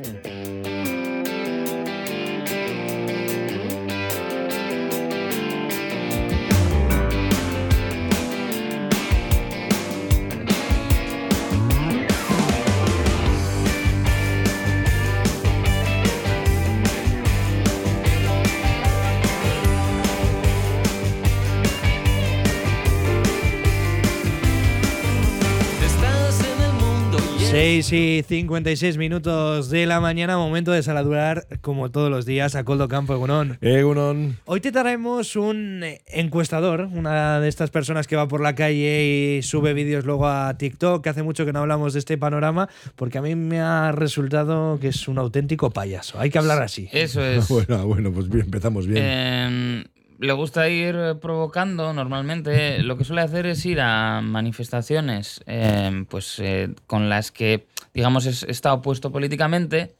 Mm. 6 y 56 minutos de la mañana, momento de saludar, como todos los días, a Coldo Campo, Egunon. Egunon. Hoy te traemos un encuestador, una de estas personas que va por la calle y sube vídeos luego a TikTok, que hace mucho que no hablamos de este panorama, porque a mí me ha resultado que es un auténtico payaso. Hay que hablar así. Eso es. Bueno, bueno, pues bien, empezamos bien. Eh, le gusta ir provocando normalmente. Lo que suele hacer es ir a manifestaciones eh, pues, eh, con las que, digamos, es, está opuesto políticamente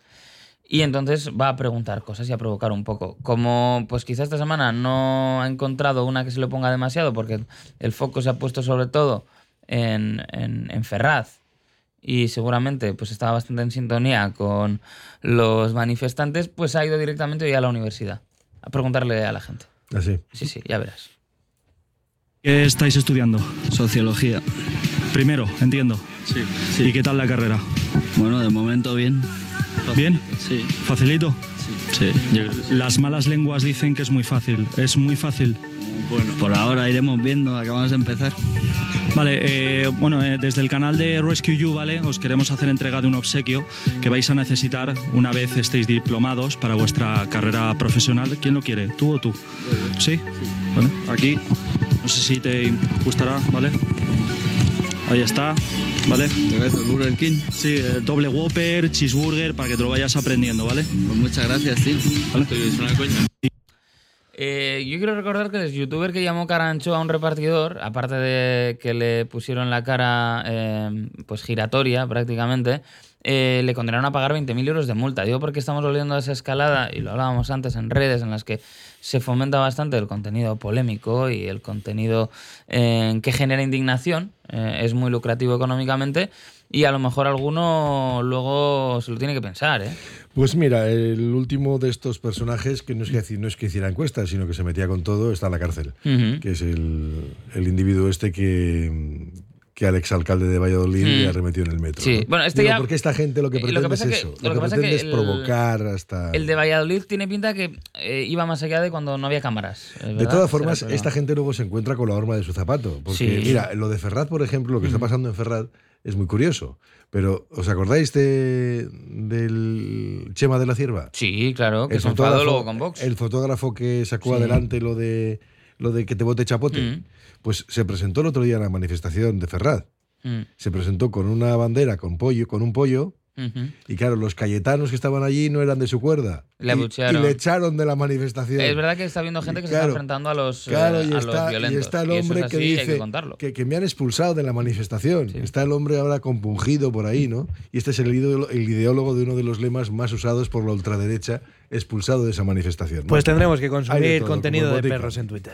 y entonces va a preguntar cosas y a provocar un poco. Como pues quizá esta semana no ha encontrado una que se le ponga demasiado porque el foco se ha puesto sobre todo en, en, en Ferraz y seguramente pues estaba bastante en sintonía con los manifestantes, pues ha ido directamente hoy a la universidad a preguntarle a la gente. Así. Sí, sí, ya verás. ¿Qué estáis estudiando? Sociología. Primero, entiendo. Sí. ¿Y qué tal la carrera? Bueno, de momento bien. ¿Bien? Sí. ¿Facilito? Sí. Las malas lenguas dicen que es muy fácil. ¿Es muy fácil? Bueno, por ahora iremos viendo, acabamos de empezar. Vale, eh, bueno, eh, desde el canal de Rescue You, ¿vale? Os queremos hacer entrega de un obsequio que vais a necesitar una vez estéis diplomados para vuestra carrera profesional. ¿Quién lo quiere? ¿Tú o tú? ¿Sí? Vale, aquí. No sé si te gustará, ¿vale? Ahí está, ¿vale? Burger King. Sí, eh, doble Whopper, cheeseburger, para que te lo vayas aprendiendo, ¿vale? Pues muchas gracias, sí. ¿Vale? Es una coña. Eh, yo quiero recordar que el youtuber que llamó Carancho a un repartidor, aparte de que le pusieron la cara eh, pues giratoria prácticamente, eh, le condenaron a pagar 20.000 euros de multa. Digo porque estamos volviendo a esa escalada, y lo hablábamos antes en redes, en las que se fomenta bastante el contenido polémico y el contenido eh, que genera indignación, eh, es muy lucrativo económicamente, y a lo mejor alguno luego se lo tiene que pensar. ¿eh? Pues mira, el último de estos personajes, que no es que, no es que hiciera encuestas, sino que se metía con todo, está en la cárcel. Ujú. Que es el, el individuo este que, que al exalcalde de Valladolid Mm. le arremetió en el metro. Sí, ¿no? bueno, este Digo, ya- Porque esta gente lo que eh, lo que pretende pasa es que- eso. lo Lo, que que pretende es el- provocar hasta... El de Valladolid tiene pinta que eh, iba más allá de cuando no había cámaras. ¿es De verdad? todas formas, esta gente luego se encuentra con la horma de su zapato. Porque, Sí. mira, lo de Ferraz, por ejemplo, lo que está pasando en Ferraz es muy curioso. Pero, ¿os acordáis de, del Chema de la Cierva? Sí, claro, que El fotógrafo- con Vox. El fotógrafo que sacó Sí. adelante lo de, lo de que te vote chapote. Mm. Pues se presentó el otro día en la manifestación de Ferraz. Mm, Se presentó con una bandera con pollo, con un pollo. Y claro, los cayetanos que estaban allí no eran de su cuerda. Le y, abuchearon. y le echaron de la manifestación. Es verdad que está habiendo gente que se está enfrentando a los, eh, Claro, y a los está, y violentos. está el Y eso es hombre así, que dice que, que me han expulsado de la manifestación. Sí. Está el hombre ahora compungido por ahí, ¿no? Y este es el, ideólogo- el ideólogo de uno de los lemas más usados por la ultraderecha, expulsado de esa manifestación. ¿no? Pues tendremos que de consumir todo, contenido de perros en Twitter.